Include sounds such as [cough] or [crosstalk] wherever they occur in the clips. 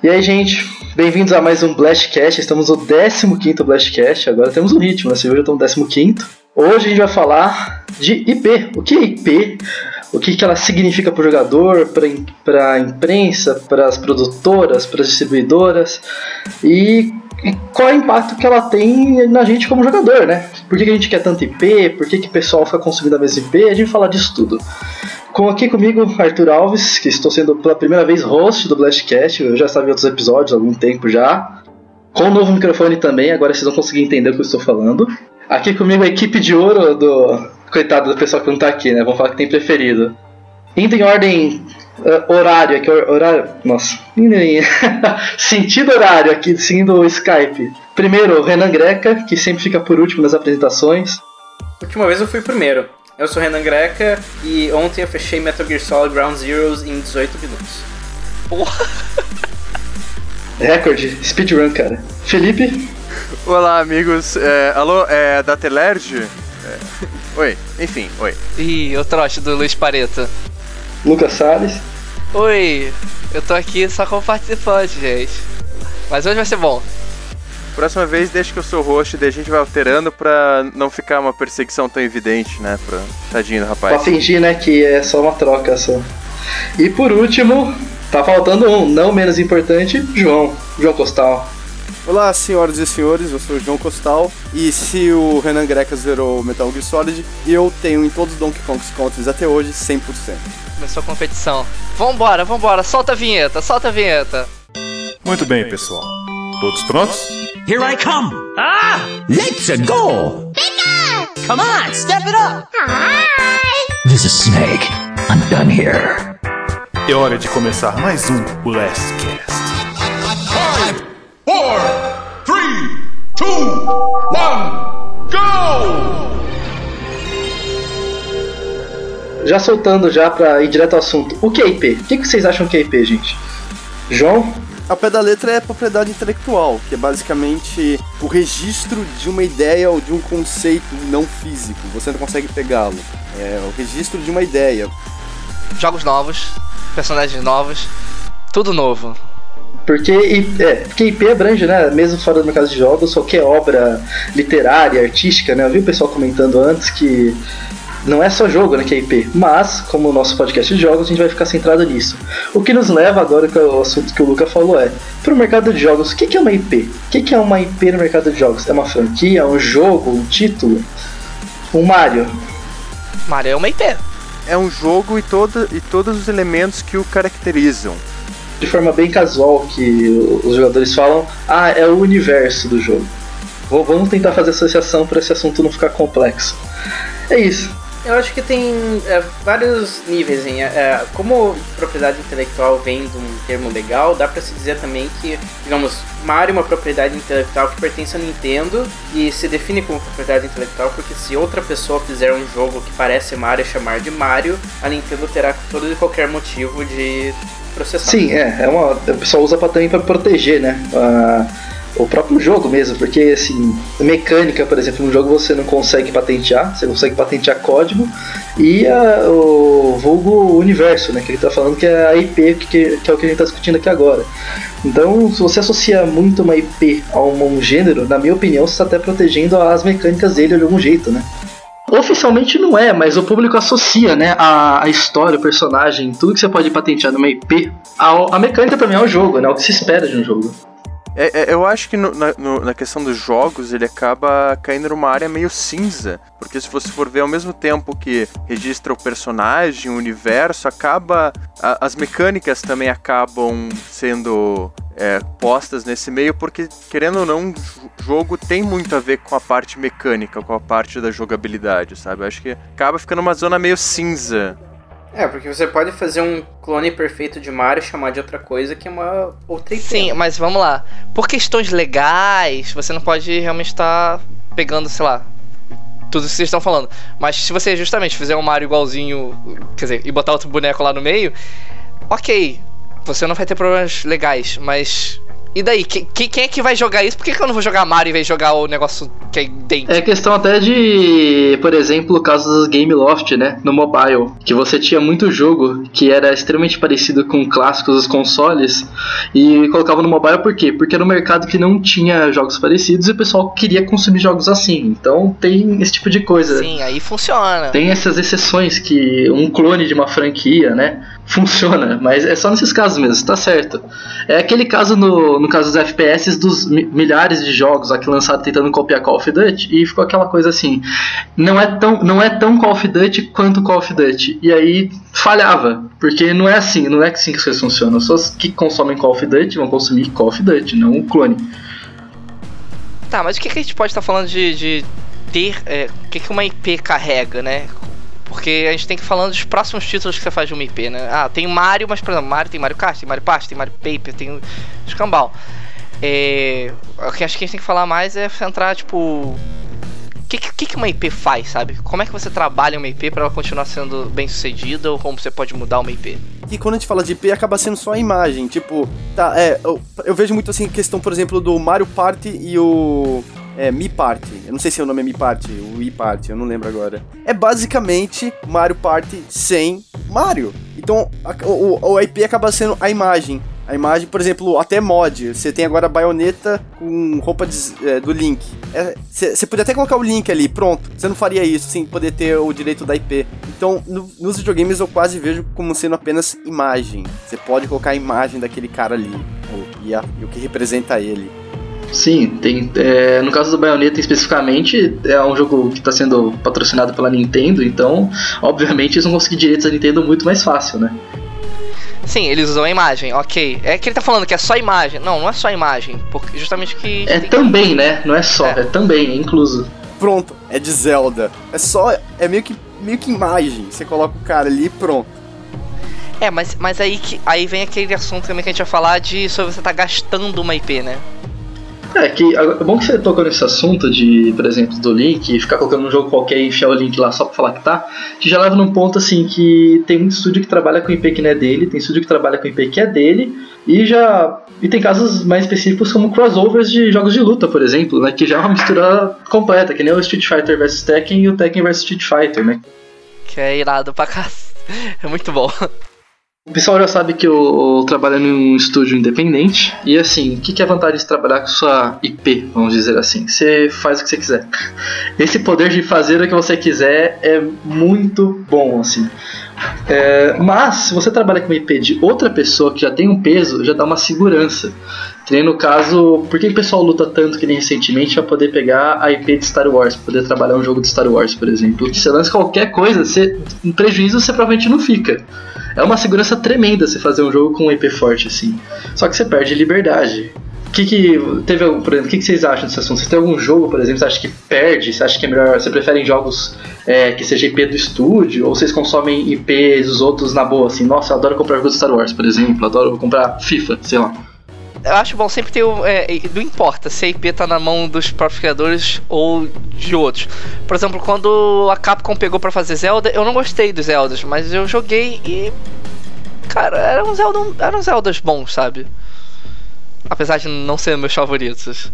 E aí, gente, bem-vindos a mais um Blastcast. Estamos no 15 Blastcast. Agora temos um ritmo, né? Você viu? Estamos no 15. Hoje a gente vai falar de IP. O que é IP? O que, que ela significa para o jogador, para a imprensa, para as produtoras, para as distribuidoras e, e, qual é o impacto que ela tem na gente como jogador, né? Por que, que a gente quer tanto IP? Por que, que o pessoal fica consumindo a mesma IP? A gente vai falar disso tudo. Com aqui comigo, Arthur Alves, que estou sendo pela primeira vez host do Blastcast. Eu já sabia outros episódios há algum tempo já. Com um novo microfone também, agora vocês vão conseguir entender o que eu estou falando. Aqui comigo a equipe de ouro do. Coitado do pessoal que não está aqui, né? Vamos falar que tem preferido. Indo em ordem uh, horário, aqui horário. Nossa, [laughs] sentido horário aqui, seguindo o Skype. Primeiro, Renan Greca, que sempre fica por último nas apresentações. Última vez eu fui primeiro. Eu sou Renan Greca e ontem eu fechei Metal Gear Solid Ground Zeroes em 18 minutos. Porra! Recorde, speedrun, cara. Felipe? Olá, amigos. É, alô, é da Telerge? É, oi, enfim, oi. Ih, o trote do Luiz Pareto. Lucas Salles? Oi, eu tô aqui só como participante, gente. Mas hoje vai ser bom. Próxima vez, deixa que eu sou host, daí a gente vai alterando pra não ficar uma perseguição tão evidente, né? Pra... Tadinho do rapaz. Pra fingir, né, que é só uma troca só. E por último, tá faltando um, não menos importante, João. João Costal. Olá, senhoras e senhores, eu sou o João Costal e se o Renan Greca zerou Metal Gear Solid, eu tenho em todos os Donkey Kong Countries até hoje 100%. Começou a competição. Vambora, vambora, solta a vinheta, solta a vinheta. Muito bem, pessoal. Todos prontos? Here I come! Ah! Let's go! Bigger! Come on, step it up! Hi! This is Snake. I'm done here. É hora de começar mais um Last Cast. Five, four, three, two, one, go! Já soltando já pra ir direto ao assunto. O que é IP? O que vocês acham que é IP, gente? João? Ao pé da letra é propriedade intelectual, que é basicamente o registro de uma ideia ou de um conceito não físico. Você não consegue pegá-lo. É o registro de uma ideia. Jogos novos, personagens novos, tudo novo. Porque, é, porque IP abrange, né? Mesmo fora do mercado de jogos, qualquer obra literária, artística, né? Eu vi o pessoal comentando antes que não é só jogo né, que é IP, mas, como o nosso podcast de jogos, a gente vai ficar centrado nisso. O que nos leva agora, que é o assunto que o Luca falou, é para o mercado de jogos, o que, é uma IP? O que, é uma IP no mercado de jogos? É uma franquia, um jogo, um título? Um Mario? Mario é uma IP. É um jogo e, todo, e todos os elementos que o caracterizam. De forma bem casual, que os jogadores falam, ah, é o universo do jogo. Vamos tentar fazer associação para esse assunto não ficar complexo. É isso. Eu acho que tem é, vários níveis. Hein? É, como propriedade intelectual vem de um termo legal, dá para se dizer também que, digamos, Mario é uma propriedade intelectual que pertence à Nintendo e se define como propriedade intelectual porque se outra pessoa fizer um jogo que parece Mario chamar de Mario, a Nintendo terá todo e qualquer motivo de processar. Sim, é. é uma, o pessoal usa pra, também para proteger, né? Uh o próprio jogo mesmo, porque assim, mecânica, por exemplo, no jogo você não consegue patentear, você consegue patentear código e a, o vulgo universo, né, que ele está falando que é a IP, que, que é o que a gente está discutindo aqui agora. Então, se você associa muito uma IP a um, um gênero, na minha opinião, você está até protegendo as mecânicas dele de algum jeito, né? Oficialmente não é, mas o público associa, né, a, a história, o personagem, tudo que você pode patentear numa IP, a, a mecânica também é o jogo, né, o que se espera de um jogo. É, é, eu acho que no, na, no, na, questão dos jogos ele acaba caindo numa área meio cinza. Porque se você for ver ao mesmo tempo que registra o personagem, o universo, acaba. A, as mecânicas também acabam sendo é, postas nesse meio, porque, querendo ou não, o jogo tem muito a ver com a parte mecânica, com a parte da jogabilidade, sabe? Eu acho que acaba ficando uma zona meio cinza é, porque você pode fazer um clone perfeito de Mario e chamar de outra coisa que é uma outra IP. Sim, mas vamos lá. Por questões legais, você não pode realmente estar pegando, sei lá, tudo isso que vocês estão falando. Mas se você justamente fizer um Mario igualzinho, quer dizer, e botar outro boneco lá no meio, ok, você não vai ter problemas legais, mas E daí, que, que- quem é que vai jogar isso? Por que, que eu não vou jogar Mario em vez de jogar o negócio que é idêntico? É questão até de, por exemplo, o caso do Game Loft, né? No mobile. Que você tinha muito jogo que era extremamente parecido com clássicos dos consoles e colocava no mobile por quê? Porque era um mercado que não tinha jogos parecidos e o pessoal queria consumir jogos assim. Então tem esse tipo de coisa. Sim, aí funciona. Tem essas exceções que um clone de uma franquia, né? Funciona, mas é só nesses casos mesmo, tá certo. É aquele caso no, no caso dos FPS dos mi- milhares de jogos lá que lançaram tentando copiar Call of Duty e ficou aquela coisa assim, não é tão não é tão Call of Duty quanto Call of Duty. E aí falhava, porque não é assim, não é assim que as coisas funcionam. Pessoas que consomem Call of Duty vão consumir Call of Duty, não um clone. Tá, mas o que, que a gente pode estar falando de, de ter. é, o que, que uma IP carrega, né? Porque a gente tem que ir falando dos próximos títulos que você faz de uma IP, né? Ah, tem Mario, mas por exemplo, Mario tem Mario Kart, tem Mario Party, tem Mario Paper, tem Escambau. É, o que acho que a gente tem que falar mais é centrar, tipo. O que, que, que uma IP faz, sabe? Como é que você trabalha uma IP para ela continuar sendo bem sucedida ou como você pode mudar uma IP? que quando a gente fala de IP acaba sendo só a imagem. Tipo, tá, é, eu, eu vejo muito assim questão, por exemplo, do Mario Party e o. É, Mi Party. Eu não sei se o nome é Mi Party, o Wii Party, eu não lembro agora. É basicamente Mario Party sem Mario. Então, a, o, o IP acaba sendo a imagem. A imagem, por exemplo, até mod. Você tem agora a baioneta com roupa de- é, do Link. Você podia até colocar o Link ali, pronto. Você não faria isso sem poder ter o direito da IP. Então, no- nos videogames eu quase vejo como sendo apenas imagem. Você pode colocar a imagem daquele cara ali. o- E, a- e o que representa ele. Sim, tem. é, no caso do Bayonetta especificamente, é um jogo que está sendo patrocinado pela Nintendo, então, obviamente, eles vão conseguir direitos da Nintendo muito mais fácil, né? Sim, eles usam a imagem, ok. É que ele tá falando que é só imagem. Não, não é só imagem. Porque justamente que. É também, né? Não é só, é, também, é incluso. Pronto, é de Zelda. É só. É meio que, meio que imagem. Você coloca o cara ali e pronto. É, mas, mas aí, que, aí vem aquele assunto também que a gente vai falar de sobre você tá gastando uma IP, né? É que é bom que você tocou nesse assunto de, por exemplo, do link, ficar colocando um jogo qualquer e enfiar o link lá só pra falar que tá, que já leva num ponto assim que tem muito estúdio que trabalha com IP que não é dele, tem estúdio que trabalha com IP que é dele, e já. E tem casos mais específicos como crossovers de jogos de luta, por exemplo, né? Que já é uma mistura completa, que nem o Street Fighter vs Tekken e o Tekken vs Street Fighter, né? Que é irado pra cá. É muito bom. O pessoal já sabe que eu trabalho em um estúdio independente. E assim, o que, que é a vantagem de trabalhar com sua IP, vamos dizer assim? Você faz o que você quiser. Esse poder de fazer o que você quiser é muito bom, assim. É, mas, se você trabalha com uma IP de outra pessoa que já tem um peso, já dá uma segurança. Que nem no caso, por que o pessoal luta tanto que nem recentemente pra poder pegar a IP de Star Wars, poder trabalhar um jogo de Star Wars, por exemplo? Que você lança qualquer coisa, você, em prejuízo você provavelmente não fica. É uma segurança tremenda você fazer um jogo com um IP forte assim. Só que você perde liberdade. O que que teve por exemplo, o que, que vocês acham desse assunto? Você tem algum jogo, por exemplo, você acha que perde? Você acha que é melhor? Você prefere jogos é, que seja IP do estúdio? Ou vocês consomem IPs dos outros na boa? Assim, nossa, eu adoro comprar jogos de Star Wars, por exemplo, adoro comprar FIFA, sei lá. Eu acho bom sempre ter o. É, não importa se a IP tá na mão dos próprios criadores ou de outros. Por exemplo, quando a Capcom pegou pra fazer Zelda, eu não gostei dos Zeldas, mas eu joguei e. Cara, eram, Zelda, eram Zeldas bons, sabe? Apesar de não serem meus favoritos.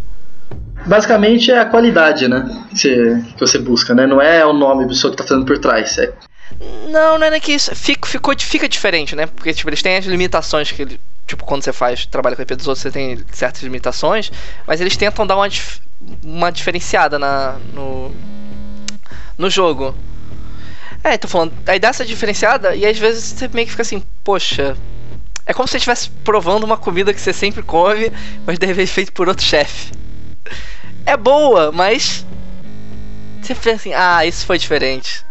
Basicamente é a qualidade, né? Que você, que você busca, né? Não é o nome da pessoa que tá fazendo por trás. É Não, não é que isso. Fica, ficou, fica diferente, né? Porque, tipo, eles têm as limitações que ele. Tipo, quando você faz trabalho com IP dos outros, você tem certas limitações, mas eles tentam dar uma, dif- uma diferenciada na, no, no jogo. É, tô falando, aí dá essa diferenciada e às vezes você meio que fica assim, poxa. É como se você estivesse provando uma comida que você sempre come, mas de repente feito por outro chefe. É boa, mas. Você pensa assim, ah, isso foi diferente.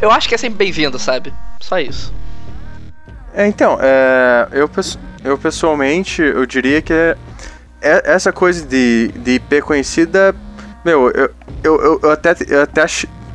Eu acho que é sempre bem-vindo, sabe? Só isso. É, então, é, eu, eu pessoalmente, eu diria que é, é- essa coisa de, de IP conhecida, meu, eu, eu, eu, até, eu até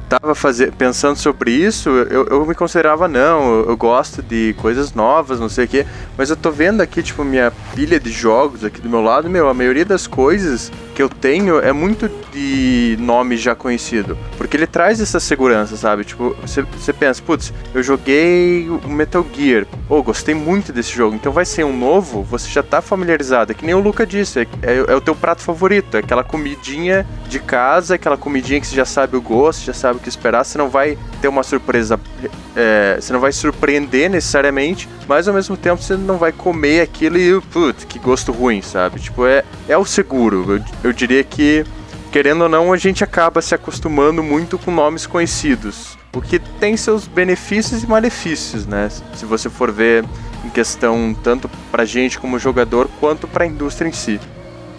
tava fazer, pensando sobre isso, eu, eu me considerava não, eu, eu gosto de coisas novas, não sei o quê, mas eu tô vendo aqui, tipo, minha pilha de jogos aqui do meu lado, meu, a maioria das coisas que eu tenho é muito de nome já conhecido. Porque ele traz essa segurança, sabe? Tipo, você, pensa, putz, eu joguei o Metal Gear. Oh, gostei muito desse jogo. Então vai ser um novo, você já tá familiarizado. É que nem o Luca disse, é, é, é o teu prato favorito. É aquela comidinha de casa, aquela comidinha que você já sabe o gosto, já sabe o que esperar. Você não vai ter uma surpresa. É, você não vai surpreender necessariamente, mas ao mesmo tempo você não vai comer aquilo e, putz, que gosto ruim, sabe? Tipo, é, é o seguro. Eu, eu diria que querendo ou não, a gente acaba se acostumando muito com nomes conhecidos. O que tem seus benefícios e malefícios, né? Se você for ver em questão tanto pra gente como jogador, quanto pra indústria em si.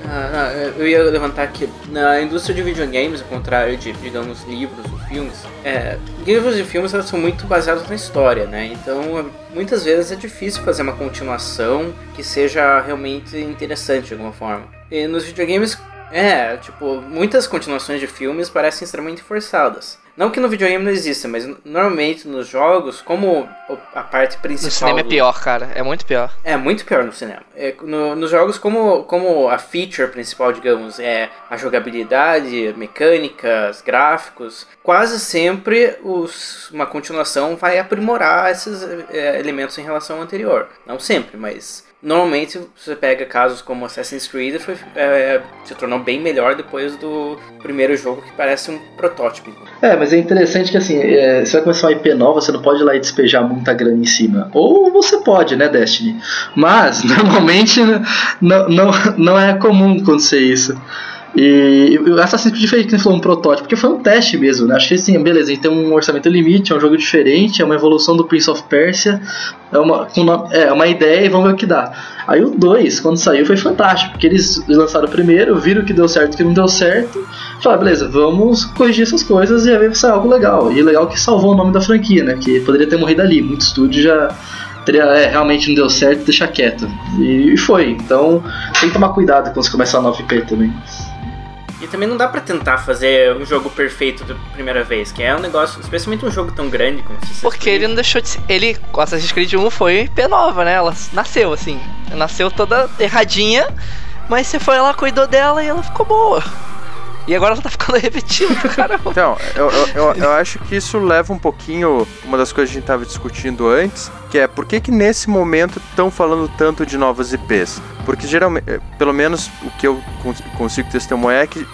Ah, eu ia levantar aqui. Na indústria de videogames, ao contrário de, digamos, livros ou filmes, é, livros e filmes elas são muito baseados na história, né? Então, muitas vezes é difícil fazer uma continuação que seja realmente interessante de alguma forma. E nos videogames, é, tipo, muitas continuações de filmes parecem extremamente forçadas. Não que no videogame não exista, mas normalmente nos jogos, como a parte principal. No cinema do... é pior, cara. É muito pior. É muito pior no cinema. É, no, nos jogos, como, como a feature principal, digamos, é a jogabilidade, mecânicas, gráficos, quase sempre os, uma continuação vai aprimorar esses é, elementos em relação ao anterior. Não sempre, mas Normalmente você pega casos como Assassin's Creed foi, é, se tornou bem melhor depois do primeiro jogo que parece um protótipo. É, mas é interessante que assim, é, você vai começar uma IP nova, você não pode ir lá e despejar muita grana em cima. Ou você pode, né, Destiny? Mas [laughs] normalmente não, não, não é comum acontecer isso. E o Assassin's Creed foi que falou um protótipo, porque foi um teste mesmo, né? Que assim, beleza, tem um orçamento limite, é um jogo diferente, é uma evolução do Prince of Persia, é uma, é uma ideia e vamos ver o que dá. Aí o 2, quando saiu, foi fantástico, porque eles lançaram o primeiro, viram que deu certo que não deu certo, falaram, beleza, vamos corrigir essas coisas e ver se é algo legal. E legal que salvou o nome da franquia, né? Que poderia ter morrido ali, muito estúdio já teria, é, realmente não deu certo, deixa quieto. E, e foi. Então tem que tomar cuidado quando você começar a nova IP também. E também não dá pra tentar fazer um jogo perfeito da primeira vez, que é um negócio, especialmente um jogo tão grande como Assassin's Porque ele não deixou de ser. Ele, o Assassin's Creed 1 foi P nova, né? Ela nasceu assim. Nasceu toda erradinha, mas você foi lá, cuidou dela e ela ficou boa. E agora tá ficando [laughs] repetida, caramba. Então, eu, eu, eu, eu, acho que isso leva um pouquinho. Uma das coisas que a gente tava discutindo antes, que é por que, que nesse momento estão falando tanto de novas IPs? Porque geralmente, eh, pelo menos o que eu consigo testemunhar é que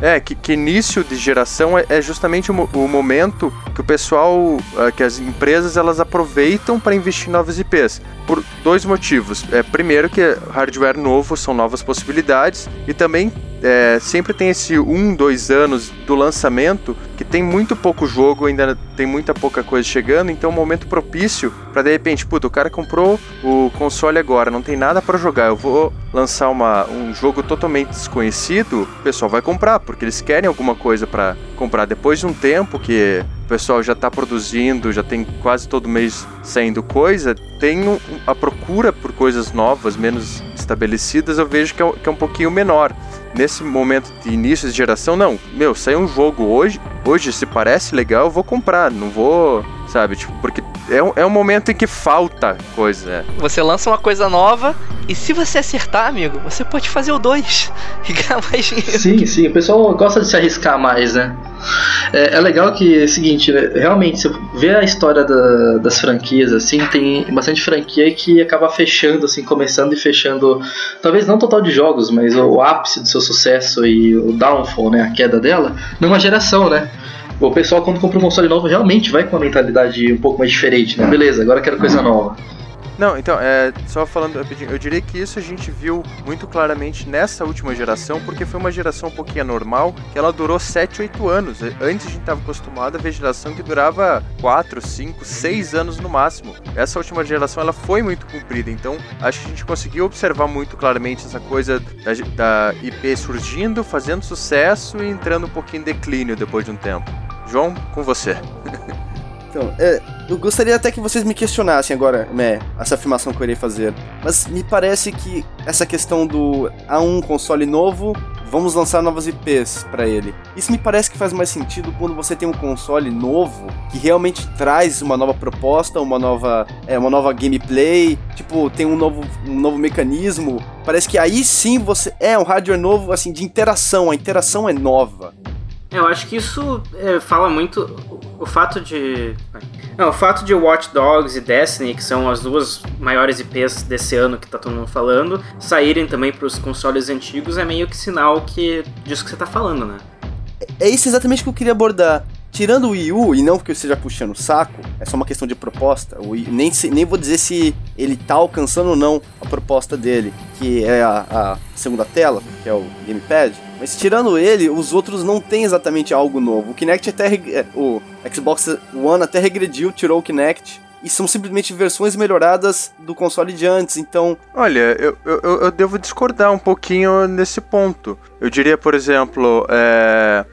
é, que, que, início de geração é, é justamente o, o, momento que o pessoal, eh, que as empresas elas aproveitam para investir em novas IPs. Por dois motivos. É, primeiro que hardware novo são novas possibilidades e também é, sempre tem esse um, dois anos do lançamento que tem muito pouco jogo, ainda tem muita pouca coisa chegando, então é um momento propício para de repente, puta, o cara comprou o console agora, não tem nada para jogar, eu vou lançar uma, um jogo totalmente desconhecido, o pessoal vai comprar, porque eles querem alguma coisa para comprar. Depois de um tempo que o pessoal já está produzindo, já tem quase todo mês saindo coisa, tem a procura por coisas novas, menos estabelecidas, eu vejo que é, que é um pouquinho menor nesse momento de início de geração, não, meu, saiu um jogo hoje, hoje se parece legal, eu vou comprar, não vou, sabe, tipo, porque é um, é um momento em que falta coisa. Você lança uma coisa nova e se você acertar, amigo, você pode fazer o 2 [laughs] e ganhar mais dinheiro. Sim, sim, o pessoal gosta de se arriscar mais, né? É, é legal que é o seguinte, né, realmente, você vê a história da, das franquias, assim, tem bastante franquia que acaba fechando, assim, começando e fechando, talvez não total de jogos, mas o, o ápice do seu sucesso e o downfall, né, a queda dela, numa geração, né? O pessoal quando compra um console novo realmente vai com uma mentalidade um pouco mais diferente, né? Beleza, agora quero coisa nova. Não, então, é, só falando rapidinho, eu diria que isso a gente viu muito claramente nessa última geração, porque foi uma geração um pouquinho anormal, que ela durou 7, 8 anos. Antes a gente estava acostumado a ver geração que durava 4, 5, 6 anos no máximo. Essa última geração ela foi muito comprida, então acho que a gente conseguiu observar muito claramente essa coisa da, da IP surgindo, fazendo sucesso e entrando um pouquinho em declínio depois de um tempo. João, com você. Então, é, eu gostaria até que vocês me questionassem agora, né, essa afirmação que eu irei fazer. Mas me parece que essa questão do há um console novo, vamos lançar novas IPs para ele. Isso me parece que faz mais sentido quando você tem um console novo que realmente traz uma nova proposta, uma nova, é, uma nova gameplay, tipo, tem um novo, um novo mecanismo. Parece que aí sim você é um hardware novo assim de interação, a interação é nova. Eu acho que isso é, fala muito o fato de não, o fato de Watch Dogs e Destiny, que são as duas maiores IPs desse ano que tá todo mundo falando, saírem também para os consoles antigos é meio que sinal que disso que você tá falando, né? É isso exatamente que eu queria abordar. Tirando o Wii U, e não porque eu esteja puxando o saco, é só uma questão de proposta. O Wii, nem, nem vou dizer se ele tá alcançando ou não a proposta dele, que é a, a segunda tela, que é o Gamepad. Mas tirando ele, os outros não tem exatamente algo novo. O Kinect até. é, O Xbox One até regrediu, tirou o Kinect. E são simplesmente versões melhoradas do console de antes, então. Olha, eu, eu, eu devo discordar um pouquinho nesse ponto. Eu diria, por exemplo, é,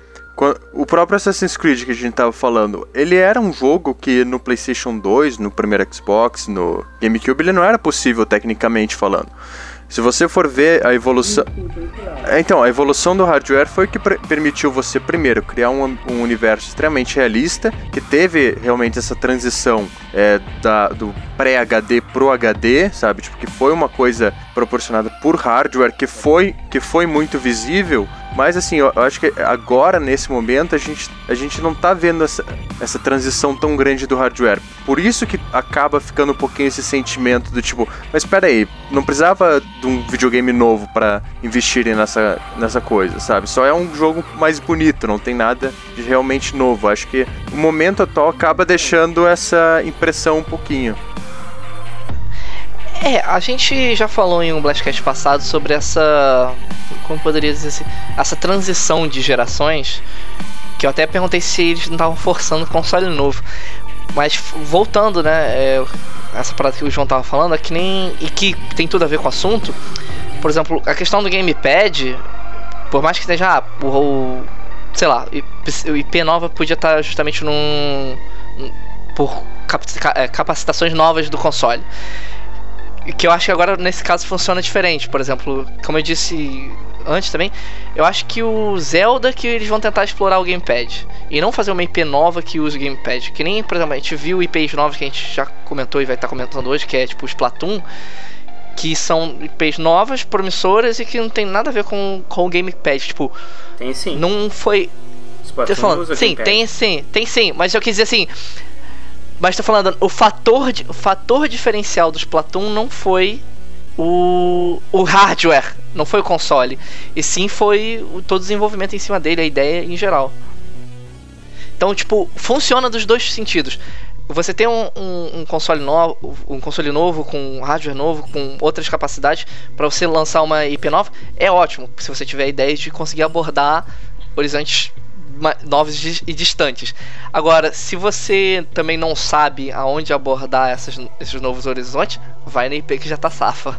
o próprio Assassin's Creed que a gente tava falando, ele era um jogo que no PlayStation 2, no primeiro Xbox, no GameCube, ele não era possível tecnicamente falando. Se você for ver a evolução. É, Então, a evolução do hardware foi o que permitiu você, primeiro, criar um, um universo extremamente realista, que teve realmente essa transição é, da, do pré-HD pro HD, sabe? Tipo, que foi uma coisa proporcionada por hardware, que foi, que foi muito visível. Mas assim, eu acho que agora, nesse momento, a gente, a gente não tá vendo essa, essa transição tão grande do hardware. Por isso que acaba ficando um pouquinho esse sentimento do tipo, mas espera aí, não precisava de um videogame novo para investirem nessa, nessa coisa, sabe? Só é um jogo mais bonito, não tem nada de realmente novo. Acho que o momento atual acaba deixando essa impressão um pouquinho. É, a gente já falou em um Blastcast passado sobre essa. Como poderia dizer assim? Essa transição de gerações. Que eu até perguntei se eles não estavam forçando console novo. Mas voltando, né? é, essa parada que o João tava falando é que nem. E que tem tudo a ver com o assunto. Por exemplo, a questão do gamepad. Por mais que esteja. Ah, o, o- sei lá, o IP nova podia estar justamente num. por é, capacitações novas do console. Que eu acho que agora nesse caso funciona diferente. Por exemplo, como eu disse antes também, eu acho que o Zelda que eles vão tentar explorar o gamepad e não fazer uma IP nova que use o gamepad. Que nem, por exemplo, a gente viu IPs novas que a gente já comentou e vai estar comentando hoje, que é tipo o Splatoon, que são IPs novas, promissoras e que não tem nada a ver com, com o gamepad. Tipo, Tem sim. não foi Splatoon falando, sim, gamepad. tem sim, tem sim, mas eu quis dizer assim. Mas tô falando, o fator, o fator diferencial do Splatoon não foi o, o hardware, não foi o console. E sim foi o, todo o desenvolvimento em cima dele, a ideia em geral. Então, tipo, funciona dos dois sentidos. Você tem um, um- um console novo, um console novo com hardware novo, com outras capacidades para você lançar uma IP nova, é ótimo. Se você tiver ideias de conseguir abordar horizontes novos e distantes. Agora, se você também não sabe aonde abordar essas- esses novos horizontes, vai na IP que já tá safa.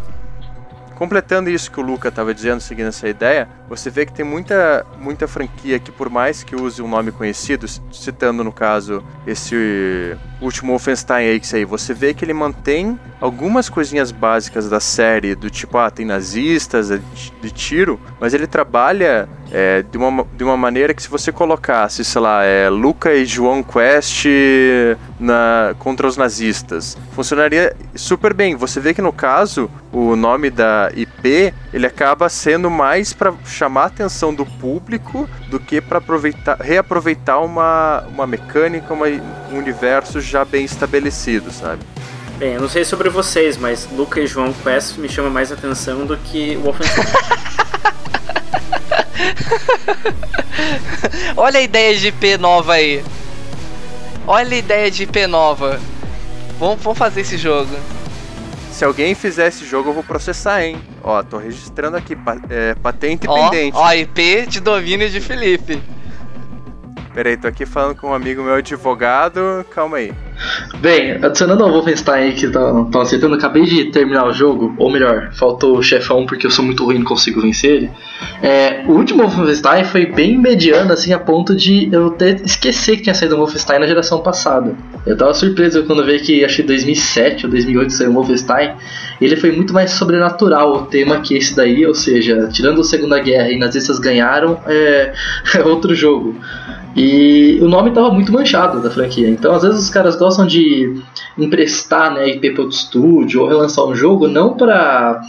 Completando isso que o Luca estava dizendo, seguindo essa ideia, você vê que tem muita, muita franquia que, por mais que use um nome conhecido, citando no caso esse último Wolfenstein aí, que aí, você vê que ele mantém algumas coisinhas básicas da série, do tipo, ah, tem nazistas, de, de tiro, mas ele trabalha é, de, uma, de uma maneira que se você colocasse, sei lá, é, Luca e João Quest na, contra os nazistas, funcionaria super bem. Você vê que no caso, o nome da IP, ele acaba sendo mais para chamar a atenção do público do que para aproveitar, reaproveitar uma, uma mecânica, uma, um universo já bem estabelecido, sabe? Bem, eu não sei sobre vocês, mas Luca e João Quest me chama mais atenção do que o Wolfenstein. [laughs] [laughs] Olha a ideia de IP nova aí. Olha a ideia de IP nova. Vamos, vamos fazer esse jogo. Se alguém fizer esse jogo, eu vou processar, hein? Ó, tô registrando aqui, pa- é, patente Ó, pendente. ó, IP de domínio de Felipe. Peraí, tô aqui falando com um amigo meu advogado, calma aí. Bem, adicionando ao Wolfenstein que estão aceitando, acabei de terminar o jogo, ou melhor, faltou o chefão porque eu sou muito ruim e não consigo vencer ele. É, o último Wolfenstein foi bem mediano, assim, a ponto de eu até esquecer que tinha saído um Wolfenstein na geração passada. Eu tava surpreso quando vi que que 2007 ou 2008 saiu o Wolfenstein. Ele foi muito mais sobrenatural o tema que esse daí, ou seja, tirando a Segunda Guerra e nazistas ganharam, é, [laughs] é outro jogo. E o nome tava muito manchado da franquia. Então, às vezes, os caras gostam de emprestar né, IP para outro estúdio ou relançar um jogo não para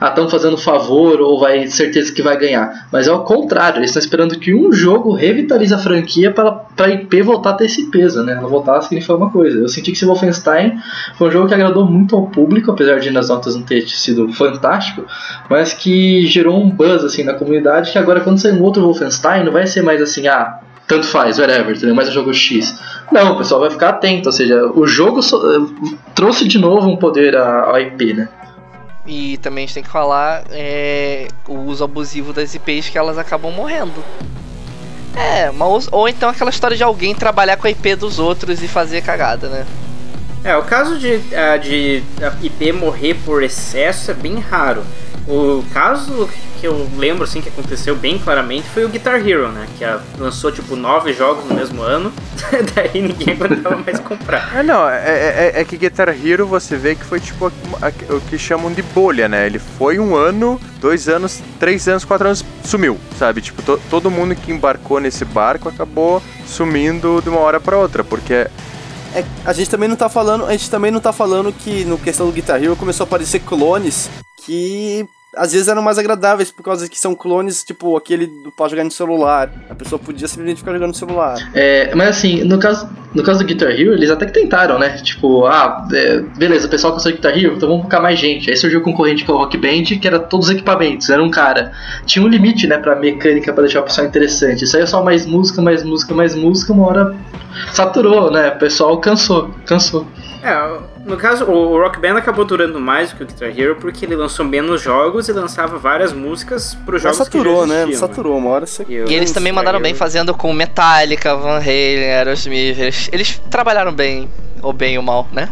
ah, estão fazendo favor ou vai certeza que vai ganhar. Mas é o contrário, eles estão esperando que um jogo revitalize a franquia para a IP voltar a ter esse peso, né? Ela voltar a significar uma coisa. Eu senti que esse Wolfenstein foi um jogo que agradou muito ao público, apesar de nas notas não ter sido fantástico, mas que gerou um buzz assim na comunidade que agora quando sair um outro Wolfenstein não vai ser mais assim, ah, tanto faz, whatever, entendeu? mais um jogo X. Não, o pessoal vai ficar atento, ou seja, o jogo so, trouxe de novo um poder à IP, né? E também a gente tem que falar é, o uso abusivo das IPs que elas acabam morrendo. É, mas, ou então aquela história de alguém trabalhar com a IP dos outros e fazer cagada, né? É, o caso de, uh, de IP morrer por excesso é bem raro. O caso que eu lembro assim que aconteceu bem claramente foi o Guitar Hero, né? Que a, lançou tipo nove jogos no mesmo ano, [laughs] daí ninguém aguentava mais comprar. É, não, é, é, é, que Guitar Hero você vê que foi tipo a, a, o que chamam de bolha, né? Ele foi um ano, dois anos, três anos, quatro anos, sumiu, sabe? Tipo, to, todo mundo que embarcou nesse barco acabou sumindo de uma hora para outra, porque é, a gente também não tá falando, a gente também não tá falando que no questão do Guitar Hero começou a aparecer clones que às vezes eram mais agradáveis, por causa que são clones, tipo aquele do pra jogar no celular. A pessoa podia simplesmente ficar jogando no celular. É, mas assim, no caso, no caso do Guitar Hero, eles até que tentaram, né? Tipo, ah, é, beleza, o pessoal consegue Guitar Hero, então vamos colocar mais gente. Aí surgiu o concorrente que é o Rock Band, que era todos os equipamentos, era um cara. Tinha um limite, né, pra mecânica, pra deixar o pessoal interessante. Isso aí é só mais música, mais música, mais música, uma hora saturou, né? O pessoal cansou, cansou. É, no caso, o Rock Band acabou durando mais do que o Guitar Hero porque ele lançou menos jogos e lançava várias músicas para os jogos saturou, que já né? Saturou, uma hora você... E, e eles também mandaram bem fazendo com Metallica, Van Halen, Aerosmith. Eles, eles trabalharam bem, ou bem ou mal, né?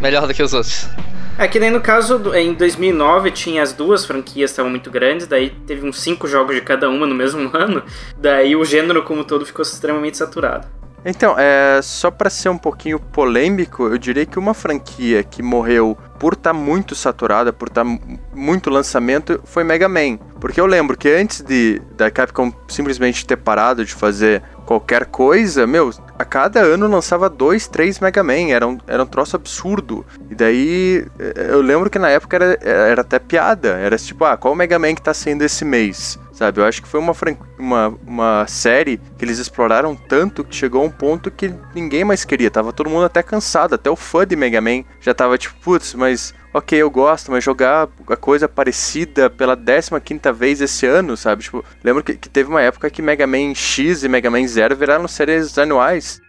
Melhor do que os outros. É que nem no caso, em 2009 tinha as duas franquias estavam muito grandes, daí teve uns cinco jogos de cada uma no mesmo [laughs] ano, daí o gênero como todo ficou extremamente saturado. Então, é, só para ser um pouquinho polêmico, eu diria que uma franquia que morreu por estar tá muito saturada, por estar tá muito lançamento, foi Mega Man. Porque eu lembro que antes de da Capcom simplesmente ter parado de fazer qualquer coisa, meu, a cada ano lançava dois, três Mega Man, era um, era um troço absurdo. E daí eu lembro que na época era, era até piada, era tipo, ah, qual Mega Man que tá saindo esse mês? Sabe? Eu acho que foi uma, uma, uma série que eles exploraram tanto que chegou a um ponto que ninguém mais queria. Tava todo mundo até cansado, até o fã de Mega Man já tava tipo, putz, mas ok, eu gosto, mas jogar a coisa parecida pela 15 vez esse ano, sabe? Tipo, lembro que, que, teve uma época que Mega Man X e Mega Man Zero viraram séries anuais.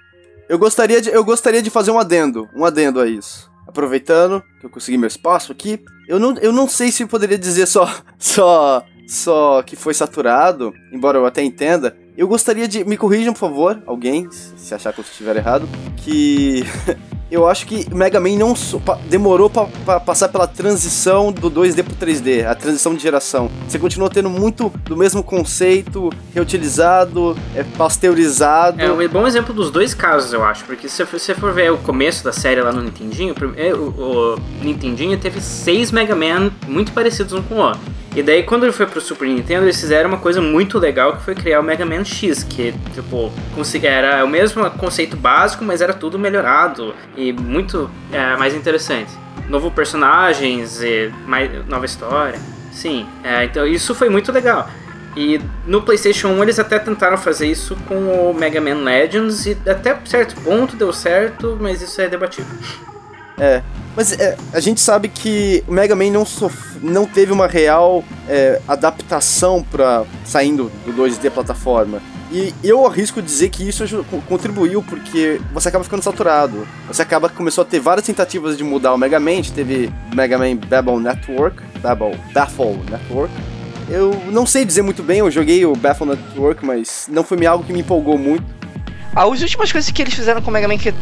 Eu gostaria de, eu gostaria de fazer um adendo, um adendo a isso. Aproveitando que eu consegui meu espaço aqui, eu não, eu não sei se eu poderia dizer só, [laughs] só só que foi saturado, embora eu até entenda. Eu gostaria de. Me corrijam, por favor, alguém, se achar que eu estiver errado, que [laughs] eu acho que Mega Man não demorou para passar pela transição do 2D pro 3D, a transição de geração. Você continua tendo muito do mesmo conceito, reutilizado, é, pasteurizado. É um bom exemplo dos dois casos, eu acho, porque se você for ver o começo da série lá no Nintendinho, é, o, o Nintendinho teve seis Mega Man muito parecidos um com o outro. E daí quando ele foi pro Super Nintendo, eles fizeram uma coisa muito legal que foi criar o Mega Man X, que tipo, era o mesmo conceito básico, mas era tudo melhorado e muito é, mais interessante. Novo personagens, e mais, nova história. Sim, é, então isso foi muito legal. E no PlayStation 1 eles até tentaram fazer isso com o Mega Man Legends e até certo ponto deu certo, mas isso é debatível. [laughs] É, mas é, a gente sabe que o Mega Man não, sof... não teve uma real é, adaptação para saindo do 2D plataforma. E eu arrisco dizer que isso contribuiu porque você acaba ficando saturado. Você acaba começou a ter várias tentativas de mudar o Mega Man. Teve Mega Man Babel Network, Babel, Baffle Network. Eu não sei dizer muito bem, eu joguei o Baffle Network, mas não foi algo que me empolgou muito. As últimas coisas que eles fizeram com o Mega Man, que,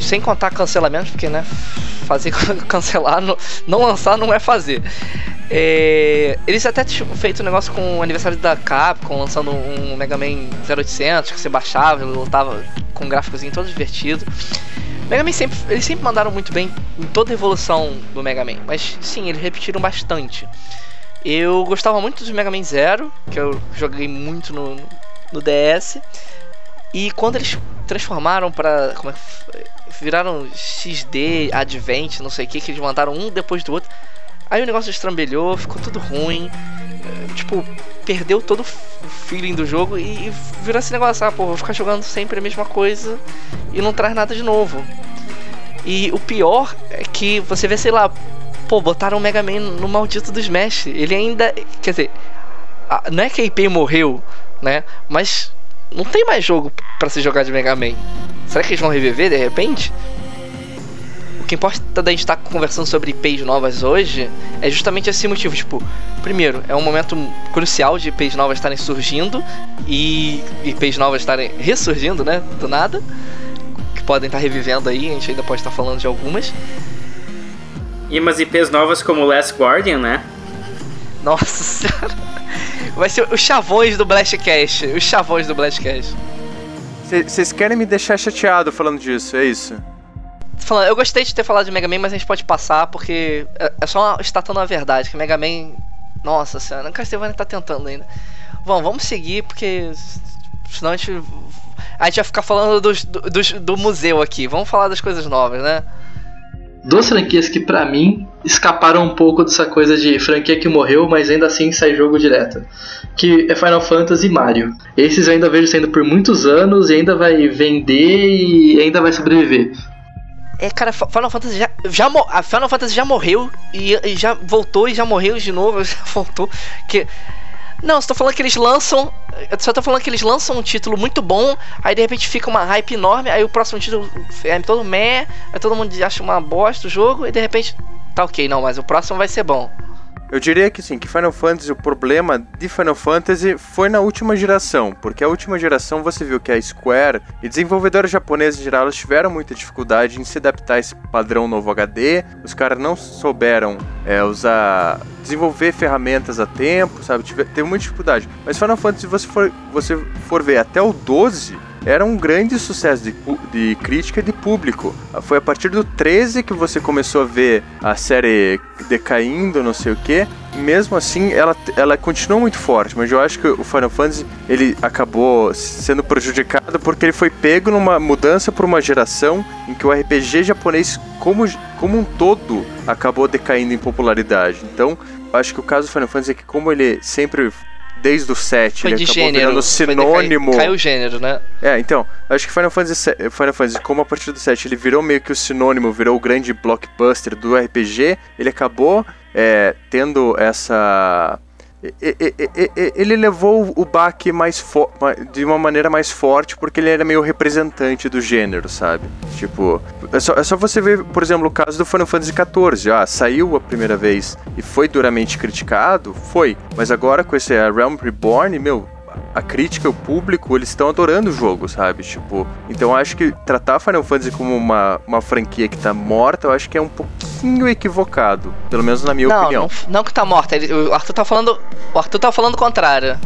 sem contar cancelamentos, porque, né, fazer [laughs] cancelar, não, não lançar não é fazer. É, eles até tinham feito um negócio com o aniversário da Capcom, lançando um Mega Man 0800 que você baixava, ele lutava com um gráficozinho todo divertido. Mega Man sempre, eles sempre mandaram muito bem em toda a evolução do Mega Man, mas sim, eles repetiram bastante. Eu gostava muito do Mega Man Zero, que eu joguei muito no, no DS. E quando eles transformaram para como é, viraram XD, Advent, não sei o que, que eles mandaram um depois do outro. Aí o negócio estrambelhou, ficou tudo ruim. eh, Tipo, perdeu todo o feeling do jogo e, e virou esse negócio, ah, pô, vou ficar jogando sempre a mesma coisa e não traz nada de novo. E o pior é que você vê, sei lá, pô, botaram o Mega Man no maldito do Smash. Ele ainda. Quer dizer, não é que a IP morreu, né? Mas não tem mais jogo pra se jogar de Mega Man. Será que eles vão reviver de repente? O que importa da gente estar conversando sobre IPs novas hoje é justamente esse motivo. Tipo, primeiro, é um momento crucial de IPs novas estarem surgindo e IPs novas estarem ressurgindo, né? Do nada. Que podem estar revivendo aí, a gente ainda pode estar falando de algumas. E umas IPs novas como Last Guardian, né? Nossa [laughs] senhora. Vai ser os chavões do Blastcast. Os chavões do Blastcast. Vocês querem me deixar chateado falando disso, é isso? Falando, eu gostei de ter falado de Mega Man, mas a gente pode passar porque é, é só uma, estatando a verdade. Que Mega Man. Nossa senhora, o Castlevania tá tentando ainda. Bom, vamos seguir porque. Senão a gente. A gente vai ficar falando dos, dos, do museu aqui. Vamos falar das coisas novas, né? Duas franquias que pra mim escaparam um pouco dessa coisa de franquia que morreu, mas ainda assim sai jogo direto. Que é Final Fantasy e Mario. Esses eu ainda vejo saindo por muitos anos e ainda vai vender e ainda vai sobreviver. É, cara, Final Fantasy já, já a Final Fantasy já morreu e, e já voltou e já morreu de novo, [laughs] já voltou. Que não, só tô falando que eles lançam, só tô falando que eles lançam um título muito bom, aí de repente fica uma hype enorme, aí o próximo título é todo meh, aí todo mundo acha uma bosta o jogo e de repente tá OK, não, mas o próximo vai ser bom. Eu diria que sim, que Final Fantasy, o problema de Final Fantasy foi na última geração, porque a última geração você viu que a Square e desenvolvedores japoneses em geral tiveram muita dificuldade em se adaptar a esse padrão novo HD, os caras não souberam é, usar, desenvolver ferramentas a tempo, sabe, teve muita dificuldade. Mas Final Fantasy, se você for, você for ver até o 12, era um grande sucesso de, de crítica e de público. Foi a partir do 13 que você começou a ver a série decaindo, não sei o que. Mesmo assim, ela, ela continua muito forte, mas eu acho que o Final Fantasy ele acabou sendo prejudicado porque ele foi pego numa mudança por uma geração em que o RPG japonês como, como um todo acabou decaindo em popularidade. Então, acho que o caso do Final Fantasy é que como ele sempre desde o 7 Foi ele acabou gênero, virando sinônimo caiu o gênero, né? é, então, acho que Final Fantasy, Final Fantasy, como a partir do 7 ele virou meio que o sinônimo, virou o grande blockbuster do RPG, ele acabou é, tendo essa. Ele levou o baque mais de uma maneira mais forte porque ele era meio representante do gênero, sabe? Tipo, é só, é só você ver, por exemplo, o caso do Final Fantasy XIV. Ah, saiu a primeira vez e foi duramente criticado? Foi. Mas agora com esse eh, Realm Reborn, meu, a crítica, o público, eles estão adorando o jogo, sabe? Tipo, então eu acho que tratar Final Fantasy como uma, uma franquia que tá morta, eu acho que é um pouquinho equivocado. Pelo menos na minha não, opinião. não, não que tá morta. ele- o Arthur tá falando. O Arthur tá falando o contrário.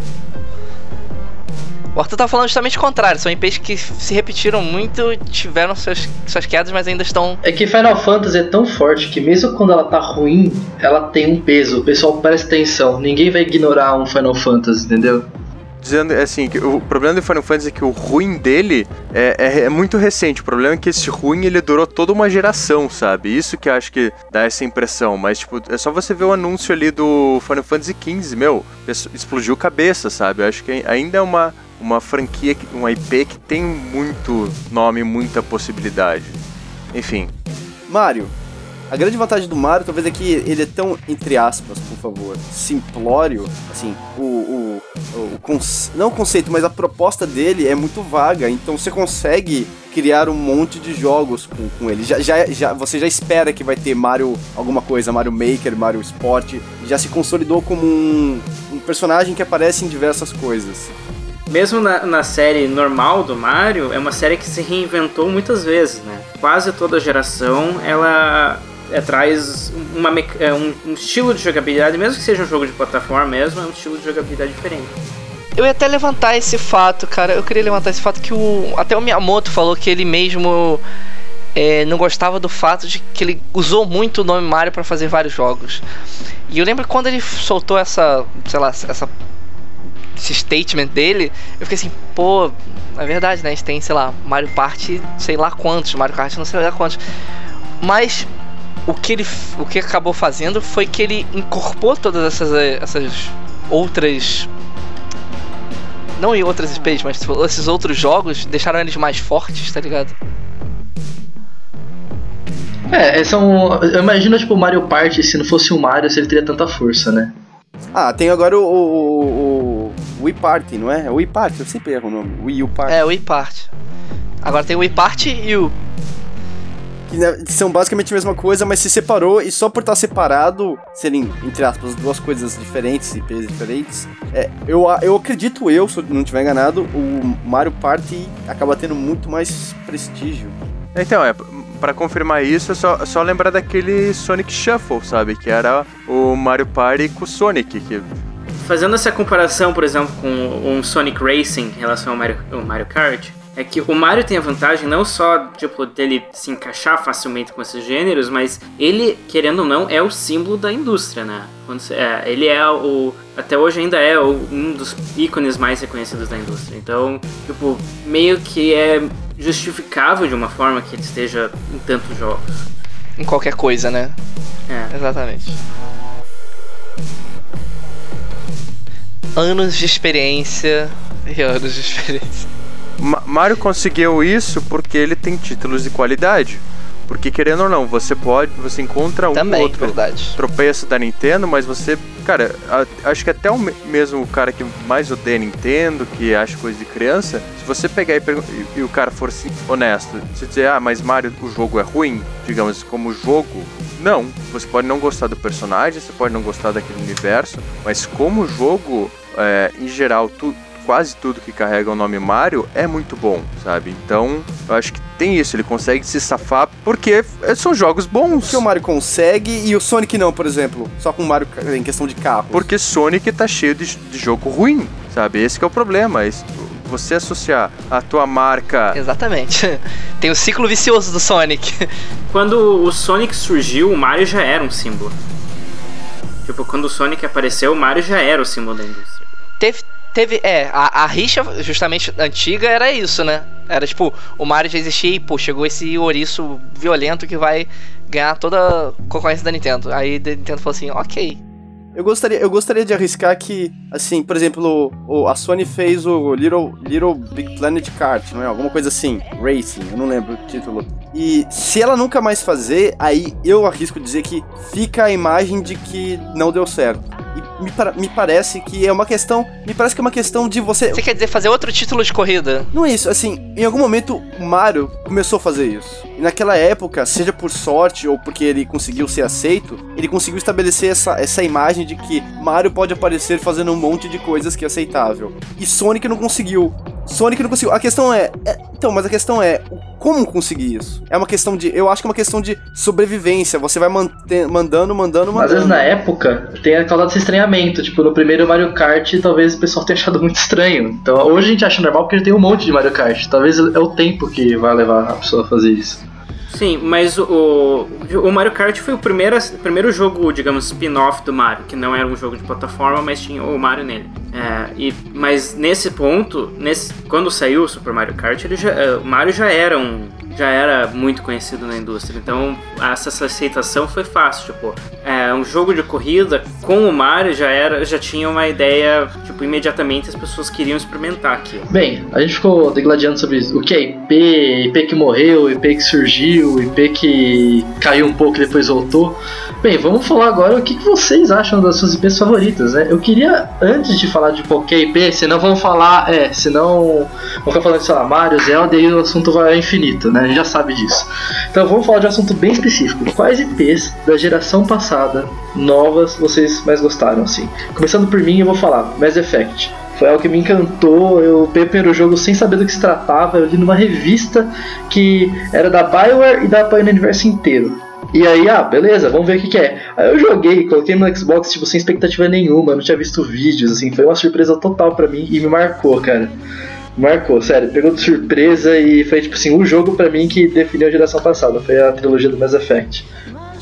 O Arthur tá falando justamente o contrário. São IPs que se repetiram muito, tiveram suas, suas quedas, mas ainda estão. É que Final Fantasy é tão forte que mesmo quando ela tá ruim, ela tem um peso. O pessoal presta atenção. Ninguém vai ignorar um Final Fantasy, entendeu? Dizendo assim, que o problema do Final Fantasy é que o ruim dele é, é, é muito recente. O problema é que esse ruim ele durou toda uma geração, sabe? Isso que acho que dá essa impressão. Mas, tipo, é só você ver o anúncio ali do Final Fantasy XV, meu, explodiu cabeça, sabe? Eu acho que ainda é uma, uma franquia, uma IP que tem muito nome, muita possibilidade. Enfim. Mario. A grande vantagem do Mario talvez é que ele é tão, entre aspas, por favor, simplório, assim, o, o, o não o conceito, mas a proposta dele é muito vaga, então você consegue criar um monte de jogos com, com ele. Já, já, já, você já espera que vai ter Mario alguma coisa, Mario Maker, Mario Sport, já se consolidou como um, um personagem que aparece em diversas coisas. Mesmo na, na série normal do Mario, é uma série que se reinventou muitas vezes, né? Quase toda geração ela é, traz uma, é, um, um estilo de jogabilidade, mesmo que seja um jogo de plataforma mesmo, é um estilo de jogabilidade diferente. Eu ia até levantar esse fato, cara. Eu queria levantar esse fato que o. Até o Miyamoto falou que ele mesmo é, não gostava do fato de que ele usou muito o nome Mario para fazer vários jogos. E eu lembro quando ele soltou essa, sei lá, essa esse statement dele, eu fiquei assim, pô, é verdade, né? A gente tem, sei lá, Mario Party, sei lá quantos, Mario Kart não sei lá quantos. Mas o que ele o que acabou fazendo foi que ele incorporou todas essas essas outras não em outras IPs, mas tipo, esses outros jogos deixaram eles mais fortes, tá ligado? É, são. Eu imagino, tipo, o Mario Party, se não fosse o Mario, se ele teria tanta força, né? Ah, tem agora o, o, o, o Wii Party, não é? É o Wii Party, eu sempre erro o nome. Wii U Party. É, o Wii Party. Agora tem o Wii Party e o. Que né, são basicamente a mesma coisa, mas se separou e só por estar separado, serem, entre aspas, duas coisas diferentes, IPs diferentes, é, eu, eu acredito eu, se eu não estiver enganado, o Mario Party acaba tendo muito mais prestígio. Então, é, para confirmar isso, é só, é só lembrar daquele Sonic Shuffle, sabe? Que era o Mario Party com o Sonic. Que... Fazendo essa comparação, por exemplo, com um Sonic Racing em relação ao Mario, ao Mario Kart, é que o Mario tem a vantagem não só tipo, dele se encaixar facilmente com esses gêneros, mas ele, querendo ou não, é o símbolo da indústria, né? É, ele é o. Até hoje ainda é o, um dos ícones mais reconhecidos da indústria. Então, tipo, meio que é justificável de uma forma que ele esteja em tantos jogos. Em qualquer coisa, né? É. Exatamente. Anos de experiência e anos de [laughs] experiência. Ma Mario conseguiu isso porque ele tem títulos de qualidade. Porque querendo ou não, você pode, você encontra um Também, outro verdade. tropeço da Nintendo, mas você, cara, a, acho que até o me- mesmo o cara que mais odeia Nintendo, que acha coisa de criança, se você pegar e, e, e o cara for honesto, se dizer, ah, mas Mario, o jogo é ruim, digamos, como jogo, não. Você pode não gostar do personagem, você pode não gostar daquele universo, mas como jogo, é, em geral, tu, quase tudo que carrega o nome Mario é muito bom, sabe? Então, eu acho que tem isso, ele consegue se safar porque são jogos bons. Porque o Mario consegue e o Sonic não, por exemplo. Só com o Mario em questão de carro. Porque Sonic tá cheio de, de jogo ruim, sabe? Esse que é o problema. Esse- você associar a tua marca. Exatamente. [laughs] Tem o ciclo vicioso do Sonic. [laughs] Quando o Sonic surgiu, o Mario já era um símbolo. Tipo, quando o Sonic apareceu, o Mario já era o símbolo da indústria. Teve, teve, é, a, a rixa justamente antiga era isso, né? Era tipo, o Mario já existia e, pô, chegou esse ouriço violento que vai ganhar toda a concorrência da Nintendo. Aí a Nintendo falou assim, ok. Eu gostaria, eu gostaria de arriscar que, assim, por exemplo, o, a Sony fez o Little, Little Big Planet Kart, não é? Alguma coisa assim, Racing, eu não lembro o título. E se ela nunca mais fazer, aí eu arrisco dizer que fica a imagem de que não deu certo. Me, me parece que é uma questão. Me parece que é uma questão de você. Você quer dizer fazer outro título de corrida? Não é isso, assim, em algum momento o Mario começou a fazer isso. E naquela época, seja por sorte ou porque ele conseguiu ser aceito, ele conseguiu estabelecer essa, essa imagem de que Mario pode aparecer fazendo um monte de coisas que é aceitável. E Sonic não conseguiu. Sonic não conseguiu. A questão é, é- Então, mas a questão é. Como conseguir isso? É uma questão de. Eu acho que é uma questão de sobrevivência. Você vai manter, mandando, mandando, Às vezes mandando. na época tem causado esse estranhamento. Tipo, no primeiro Mario Kart, talvez o pessoal [laughs] tenha achado muito estranho. Então hoje a gente acha normal porque tem um monte de Mario Kart. Talvez é o tempo que vai levar a pessoa a fazer isso. Sim, mas o, o Mario Kart foi o primeiro, primeiro jogo, digamos, spin-off do Mario, que não era um jogo de plataforma, mas tinha o Mario nele. É, e, mas nesse ponto, nesse, quando saiu o Super Mario Kart, já, é, o Mario já era um, já era muito conhecido na indústria. Então essa, aceitação foi fácil. Tipo, é, um jogo de corrida com o Mario já era, já tinha uma ideia. Tipo, imediatamente as pessoas queriam experimentar aquilo. Bem, a gente ficou degladiando sobre isso. o que é IP, IP que morreu, IP que surgiu, IP que caiu um pouco e depois voltou. Bem, vamos falar agora o que vocês acham das suas IPs favoritas, né? Eu queria, antes de falar de qualquer IP, senão vamos falar, é, senão vamos ficar falando sei lá, Mario, Zelda e aí o assunto vai ao infinito, né? A gente já sabe disso. Então vamos falar de um assunto bem específico. Quais IPs da geração passada, novas, vocês mais gostaram, assim? Começando por mim, eu vou falar Mass Effect. Foi algo que me encantou. Eu peguei o primeiro jogo sem saber do que se tratava. Eu li numa revista que era da Bioware e da no universo inteiro. E aí, ah, beleza, vamos ver o que, que é. Aí eu joguei, coloquei no Xbox, tipo, sem expectativa nenhuma, não tinha visto vídeos, assim, foi uma surpresa total pra mim e me marcou, cara. Marcou, sério, pegou de surpresa e foi tipo assim, o jogo pra mim que definiu a geração passada, foi a trilogia do Mass Effect.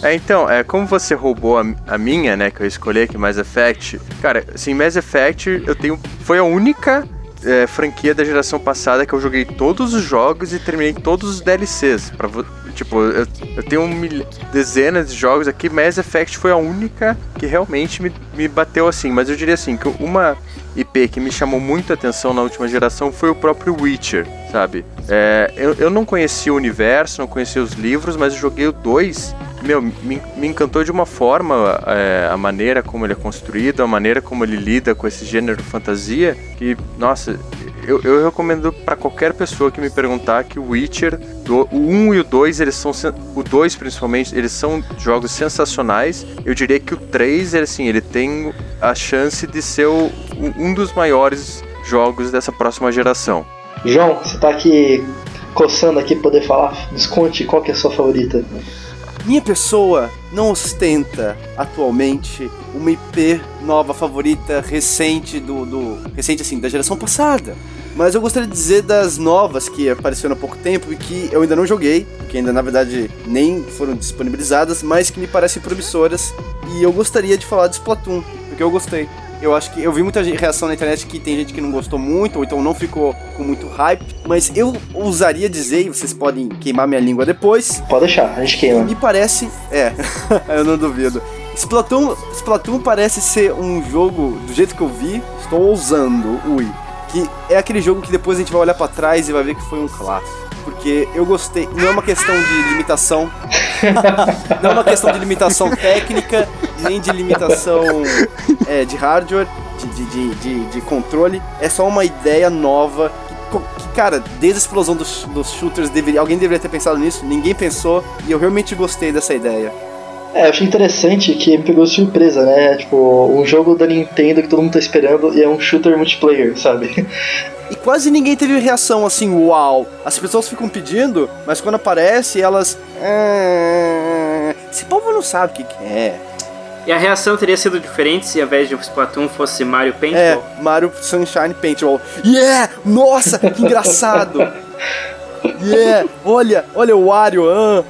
É, então, é, como você roubou a, a minha, né, que eu escolhi aqui, Mass Effect, cara, assim, Mass Effect eu tenho. Foi a única é, franquia da geração passada que eu joguei todos os jogos e terminei todos os DLCs. Pra, tipo, eu, eu tenho mil- dezenas de jogos aqui, Mass Effect foi a única que realmente me, me bateu assim. Mas eu diria assim, que uma IP que me chamou muito atenção na última geração foi o próprio Witcher, sabe? É, eu, eu não conhecia o universo, não conhecia os livros, mas eu joguei o 2 meu, me, me encantou de uma forma é, a maneira como ele é construído, a maneira como ele lida com esse gênero fantasia, que, nossa, eu, eu recomendo para qualquer pessoa que me perguntar que o Witcher, do, o 1 e o 2, eles são, o 2 principalmente, eles são jogos sensacionais. Eu diria que o 3, ele, assim, ele tem a chance de ser o- um dos maiores jogos dessa próxima geração. João, você tá aqui coçando aqui poder falar? Nos conte qual que é a sua favorita. Minha pessoa não ostenta atualmente uma IP nova favorita recente do, do recente assim da geração passada. Mas eu gostaria de dizer das novas que apareceram há pouco tempo e que eu ainda não joguei, que ainda na verdade nem foram disponibilizadas, mas que me parecem promissoras. E eu gostaria de falar de Splatoon, porque eu gostei. Eu acho que eu vi muita reação na internet que tem gente que não gostou muito, ou então não ficou com muito hype, mas eu ousaria dizer, e vocês podem queimar minha língua depois, Pode deixar, a gente queima. me parece. É, [laughs] eu não duvido. Splatoon, Splatoon parece ser um jogo, do jeito que eu vi, estou ousando, ui. Que é aquele jogo que depois a gente vai olhar pra trás e vai ver que foi um clássico. Porque eu gostei, não é uma questão de limitação. não é uma questão de limitação técnica, nem de limitação é, de hardware, de, de, de, de, controle. É só uma ideia nova que que, cara, desde a explosão dos, dos shooters, deveria, alguém deveria ter pensado nisso, ninguém pensou, e eu realmente gostei dessa ideia. É, eu achei interessante que me pegou surpresa, né? Tipo, um jogo da Nintendo que todo mundo tá esperando e é um shooter multiplayer, sabe? E quase ninguém teve reação assim, uau. As pessoas ficam pedindo, mas quando aparece, elas. "Ah, esse povo não sabe o que, que é. E a reação teria sido diferente se ao invés de Splatoon fosse Mario Paintball? É, Mario Sunshine Paintball. Yeah! Nossa, que engraçado! [laughs] Yeah! Olha, olha o Wario, ah.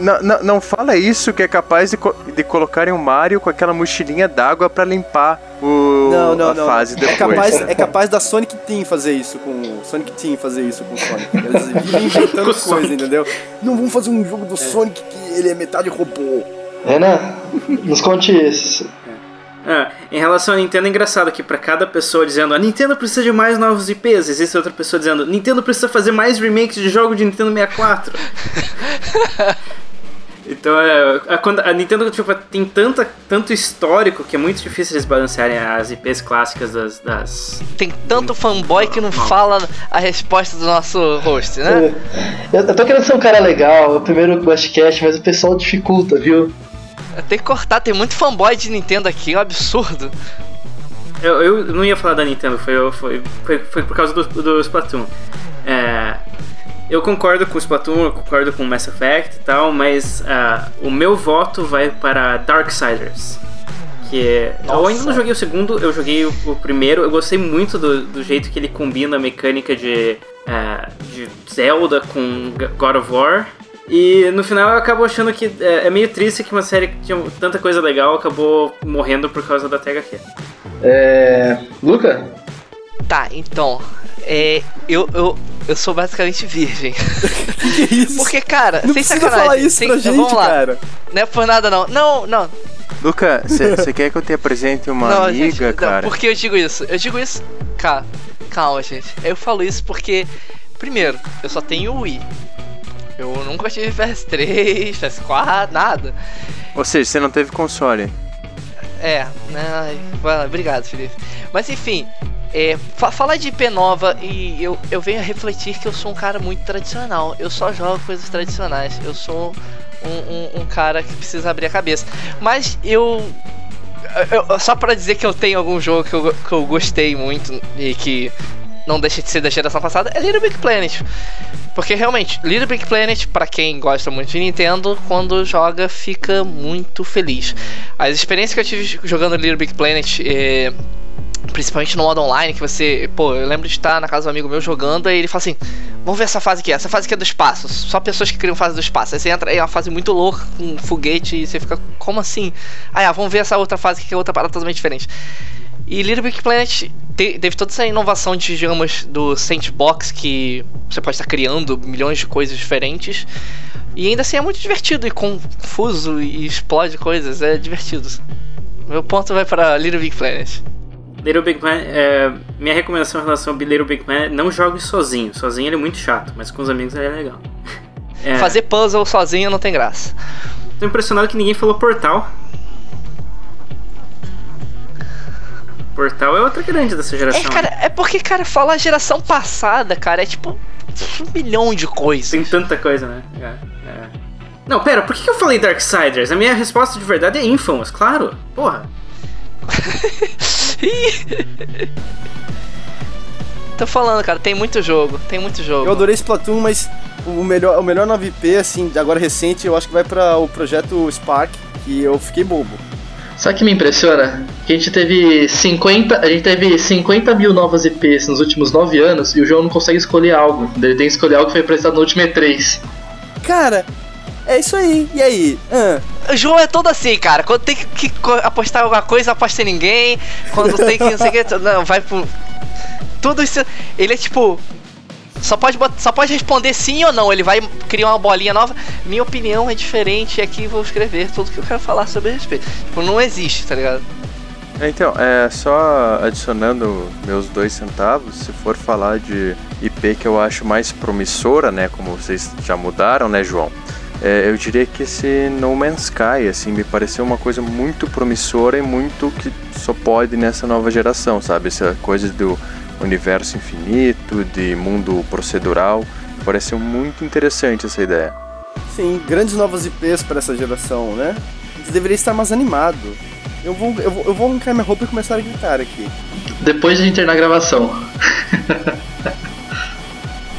Não, não, não fala isso que é capaz de, co- de colocarem o Mario com aquela mochilinha d'água pra limpar o, Não, não, a não. fase é depois. capaz, é capaz da Sonic Team fazer isso com o Sonic Team fazer isso com o Sonic. Eles vivem [laughs] inventando coisa, Sonic. entendeu? Não vamos fazer um jogo do Sonic que ele é metade robô. Renan, nos conte isso. Ah, em relação à Nintendo, é engraçado que pra cada pessoa dizendo a Nintendo precisa de mais novos IPs, existe outra pessoa dizendo Nintendo precisa fazer mais remakes de jogo de Nintendo 64. [laughs] então é, a, quando a Nintendo tipo, tem tanta, tanto histórico que é muito difícil eles balancearem as IPs clássicas das. das... Tem tanto fanboy que não fala a resposta do nosso host, né? Eu, eu tô querendo ser um cara legal, é o primeiro podcast, mas o pessoal dificulta, viu? Tem que cortar, tem muito fanboy de Nintendo aqui, é um absurdo. Eu, eu não ia falar da Nintendo, foi, foi, foi, foi por causa do, do Splatoon. É, eu concordo com o Splatoon, eu concordo com o Mass Effect e tal, mas ah, o meu voto vai para Darksiders. Que é- eu ainda não joguei o segundo, eu joguei o, o primeiro. Eu gostei muito do, do jeito que ele combina a mecânica de, ah, de Zelda com God of War. E no final eu acabo achando que é, é meio triste que uma série que tinha tanta coisa legal acabou morrendo por causa da THQ. É. Luca? Tá, então. É, eu, eu, eu sou basicamente virgem. [laughs] Que que é isso? Porque, cara, não sem sacanagem. falar isso sem, pra gente, vamos lá. cara. Não é por nada, não. Não, não. Luca, você quer que eu te apresente uma não, amiga, gente, não, cara? por que eu digo isso? Eu digo isso. Calma, calma, gente. Eu falo isso porque, primeiro, eu só tenho Wii. Eu nunca tive PS3, PS4, nada. Ou seja, você não teve console. É, vai lá, obrigado, Felipe. Mas enfim, é, fa- falar de IP nova e eu, eu venho a refletir que eu sou um cara muito tradicional. Eu só jogo coisas tradicionais. Eu sou um, um- um cara que precisa abrir a cabeça. Mas eu. eu- só pra dizer que eu tenho algum jogo que eu, que eu gostei muito e que não deixa de ser da geração passada é Little Big Planet. Porque realmente, Little Big Planet, pra quem gosta muito de Nintendo, quando joga fica muito feliz. As experiências que eu tive jogando Little Big Planet, eh, Principalmente no modo online, que você. Pô, eu lembro de estar na casa do amigo meu jogando e ele fala assim: Vamos ver essa fase aqui, essa fase aqui é do espaço. Só pessoas que criam fase do espaço. Aí você entra, é uma fase muito louca, com um foguete, e você fica, como assim? Ah, é, vamos ver essa outra fase que é outra parada totalmente diferente. E Little Big Planet te- teve toda essa inovação de, digamos, do sandbox que você pode estar criando milhões de coisas diferentes. E ainda assim é muito divertido e confuso e explode coisas, é divertido. Meu ponto vai para Little Big Planet. Little Big Planet, é, minha recomendação em relação ao Little Big Planet, não jogue sozinho. Sozinho ele é muito chato, mas com os amigos ele é legal. [laughs] É, Fazer puzzle sozinho não tem graça. Tô impressionado que ninguém falou Portal. Portal é outra grande dessa É, geração. cara, é porque, cara, falar geração passada, cara, é tipo um milhão de coisas. Tem tanta coisa, né? É, é. Não, pera, por que que eu falei Darksiders? A minha resposta de verdade é Infamous, claro. Porra. [laughs] Tô falando, cara, tem muito jogo, tem muito jogo. Eu adorei Splatoon, mas o melhor, o melhor 9P, assim, agora recente, eu acho que vai para o projeto Spark, que eu fiquei bobo. Sabe o que me impressiona? Que a gente teve 50, a gente teve 50 mil novas IPs nos últimos 9 anos e o jogo não consegue escolher algo. Ele tem que escolher algo que foi apresentado no último E3. Cara, é isso aí. E aí? Ah, O jogo é todo assim, cara. Quando tem que, apostar em alguma coisa, aposta em ninguém. Quando tem que não sei o que, não, vai pro. Tudo isso. Ele é tipo. Só pode, só pode responder sim ou não. Ele vai criar uma bolinha nova. Minha opinião é diferente e aqui vou escrever tudo que eu quero falar sobre respeito. Tipo, não existe, tá ligado? É, Então, é só adicionando meus dois centavos, se for falar de IP que eu acho mais promissora, né, como vocês já mudaram, né, João? É, eu diria que esse No Man's Sky, assim, me pareceu uma coisa muito promissora e muito que só pode nessa nova geração, sabe? Essa coisa do universo infinito, de mundo procedural, pareceu muito interessante essa ideia. sim, grandes novas IPs para essa geração, né? A gente deveria estar mais animado. Eu vou, eu vou, eu vou arrancar minha roupa e começar a gritar aqui. Depois de a gente ter na gravação.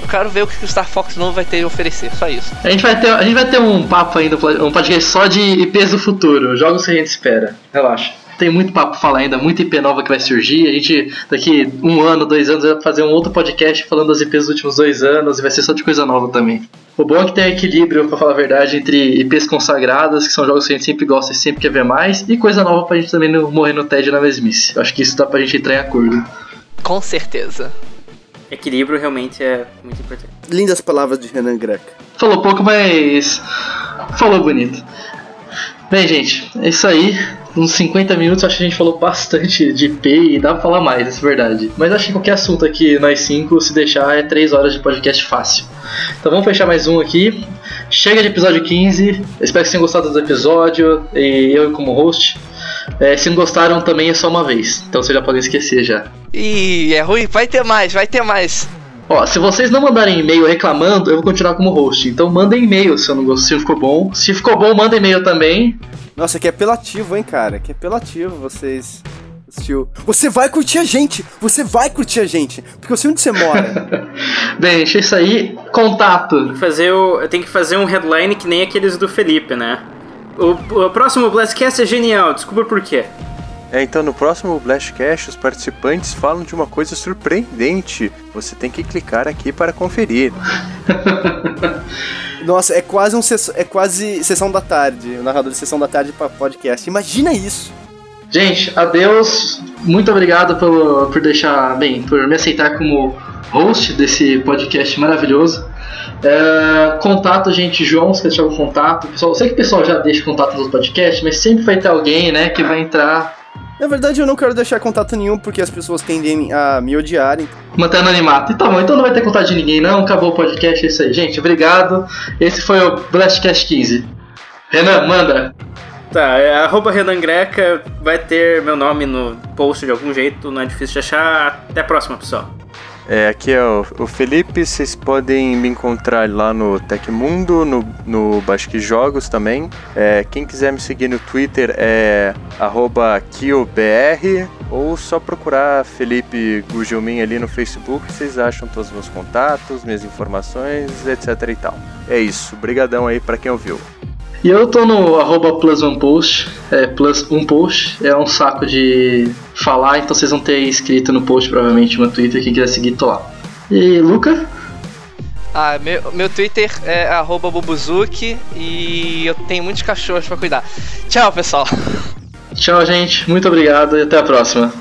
Eu quero ver o que o Star Fox novo vai ter a oferecer, só isso. A gente vai ter, a gente vai ter um papo ainda, um podcast só de IPs do futuro, jogos que a gente espera. Relaxa. Tem muito papo pra falar ainda, muita IP nova que vai surgir. A gente, daqui um ano, dois anos, vai fazer um outro podcast falando das IPs dos últimos dois anos e vai ser só de coisa nova também. O bom é que tem equilíbrio, pra falar a verdade, entre IPs consagradas, que são jogos que a gente sempre gosta e sempre quer ver mais, e coisa nova pra gente também não morrer no TED na mesmice. Eu acho que isso dá pra gente entrar em acordo. Com certeza. Equilíbrio realmente é muito importante. Lindas palavras de Renan Greca. Falou pouco, mas falou bonito. Bem, gente, é isso aí. Uns 50 minutos, acho que a gente falou bastante de IP e dá pra falar mais, é verdade. Mas acho que qualquer assunto aqui, nós cinco, se deixar, é 3 horas de podcast fácil. Então vamos fechar mais um aqui. Chega de episódio 15. Eu espero que tenham gostado do episódio. E eu como host. É, se não gostaram, também é só uma vez. Então vocês já podem esquecer já. Ih, é ruim? Vai ter mais, vai ter mais. Ó, se vocês não mandarem e-mail reclamando, eu vou continuar como host. Então mandem e-mail se eu não gostei, se ficou bom. Se ficou bom, manda e-mail também. Nossa, que apelativo, hein, cara? Que apelativo vocês. Assistiu. Você vai curtir a gente! Você vai curtir a gente! Porque eu sei onde você mora. [laughs] Bem, é isso aí. Contato. Tem que fazer, o, tem que fazer um headline que nem aqueles do Felipe, né? O, o próximo Blastcast é genial, desculpa por quê. É, então no próximo Blastcast os participantes falam de uma coisa surpreendente. Você tem que clicar aqui para conferir. [laughs] Nossa, é quase um é quase sessão da tarde, o narrador de sessão da tarde para podcast. Imagina isso. Gente, adeus. Muito obrigado por, por deixar, bem, por me aceitar como host desse podcast maravilhoso. É, contato, gente, João, se quer deixar um contato. Pessoal, eu sei que o pessoal já deixa contato nos podcasts, mas sempre vai ter alguém, né, que vai entrar Na verdade, eu não quero deixar contato nenhum porque as pessoas tendem a me odiarem. mantendo anonimato. Então, então não vai ter contato de ninguém, não. Acabou o podcast, é isso aí. Gente, obrigado. Esse foi o Blastcast 15. Renan, manda. Tá, é arroba Renan Greca, vai ter meu nome no post de algum jeito, não é difícil de achar. Até a próxima, pessoal. É, aqui é o, o Felipe, vocês podem me encontrar lá no Tecmundo, no, no Basque Jogos também. É, quem quiser me seguir no Twitter é KioBR ou só procurar Felipe Gugelmin ali no Facebook, vocês acham todos os meus contatos, minhas informações, etc e tal. É isso, brigadão aí pra quem ouviu. E eu tô no arroba plus one post. é, plus um post. É um saco de falar, então vocês vão ter escrito no post provavelmente no Twitter. Quem quiser seguir, tô lá. E Luca? Ah, meu, meu Twitter é arroba bubuzuki e eu tenho muitos cachorros pra cuidar. Tchau, pessoal. Tchau, gente. Muito obrigado e até a próxima.